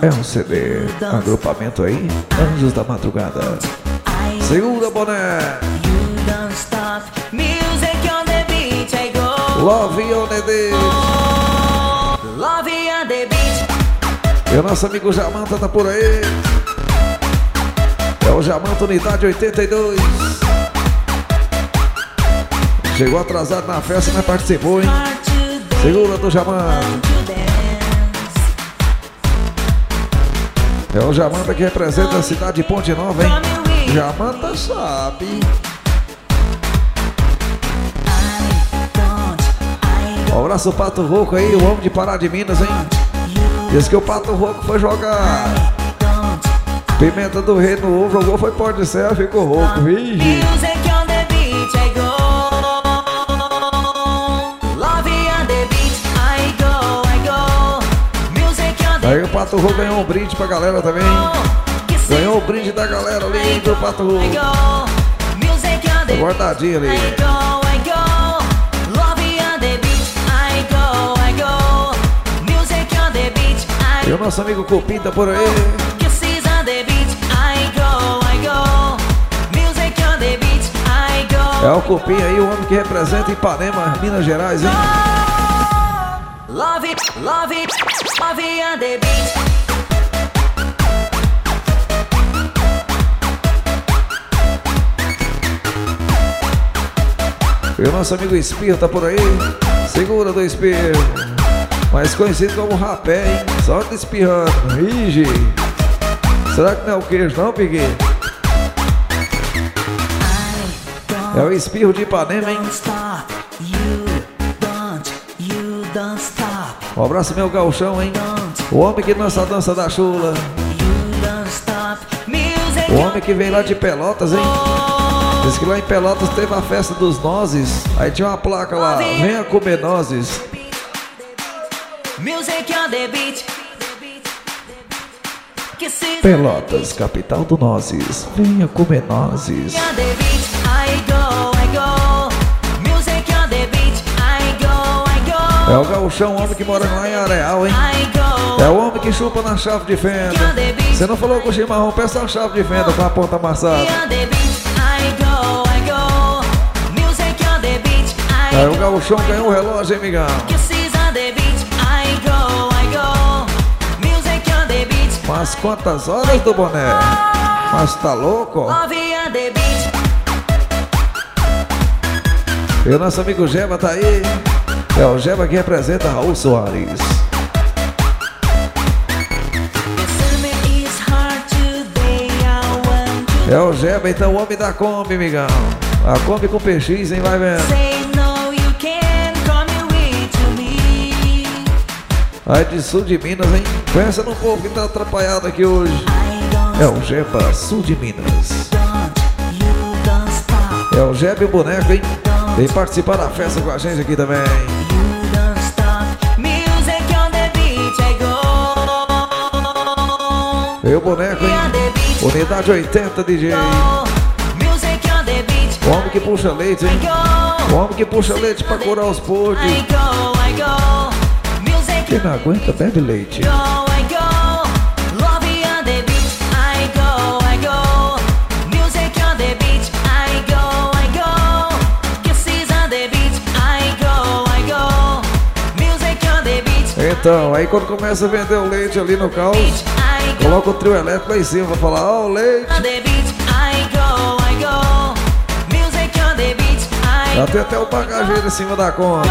É um CD, agrupamento aí, Anjos da Madrugada. Segunda boné. Love on the beat. Love on the beat. E o nosso amigo Jamanta tá por aí. É o Jamanta Unidade 82. Chegou atrasado na festa, mas participou, hein? Segura do Jamanta. É o Jamanta que representa a cidade de Ponte Nova, hein? Jamanta sabe. Um abraço o Pato Rouco aí, o homem de Pará de Minas, hein? Diz que o Pato Rouco foi jogar Pimenta do Rei no ovo, jogou, foi pó de céu, ficou rouco. Vigi. Pato Rouco ganhou um brinde pra galera também. Ganhou o brinde da galera ali do Pato. Tá guardadinho ali. E o nosso amigo Cupim tá por aí. É o Cupim aí, o homem que representa Ipanema, Minas Gerais, hein? Love it, love it, love it on the beat. E o nosso amigo Espirro tá por aí. Segura do Espirro. Mais conhecido como rapé, hein? Só de espirrando. Ige. Será que não é o queijo não, Piquet? É o espirro de Ipanema, hein? Um abraço, meu galchão, hein? O homem que dança a dança da chula. O homem que vem lá de Pelotas, hein? Diz que lá em Pelotas teve a festa dos nozes. Aí tinha uma placa lá, venha comer nozes. Pelotas, capital do nozes. Venha comer nozes. É o gauchão, homem que mora lá em Areal, hein? É o homem que chupa na chave de fenda. Você não falou com o chimarrão, peça a chave de fenda com a ponta amassada. Aí o gauchão ganhou o relógio, hein, migão? Mas quantas horas do boné? Mas tá louco? E o nosso amigo Geba tá aí. É o Geba que representa Raul Soares. É o Geba, então o homem da Kombi, migão. A Kombi com PX, hein? Vai vendo. Aí de sul de Minas, hein? Pensa no povo que tá atrapalhado aqui hoje. É o Geba, sul de Minas. É o Geba e o boneco, hein? Vem participar da festa com a gente aqui também. O boneco, hein? Unidade 80 DJ. O homem que puxa leite, hein? O homem que puxa leite pra curar os podres. Quem não aguenta, bebe leite. Então, aí quando começa a vender o leite ali no caos, coloca o trio elétrico lá em cima pra falar, ó, oh, o leite. Já tem até o bagageiro em cima da conta.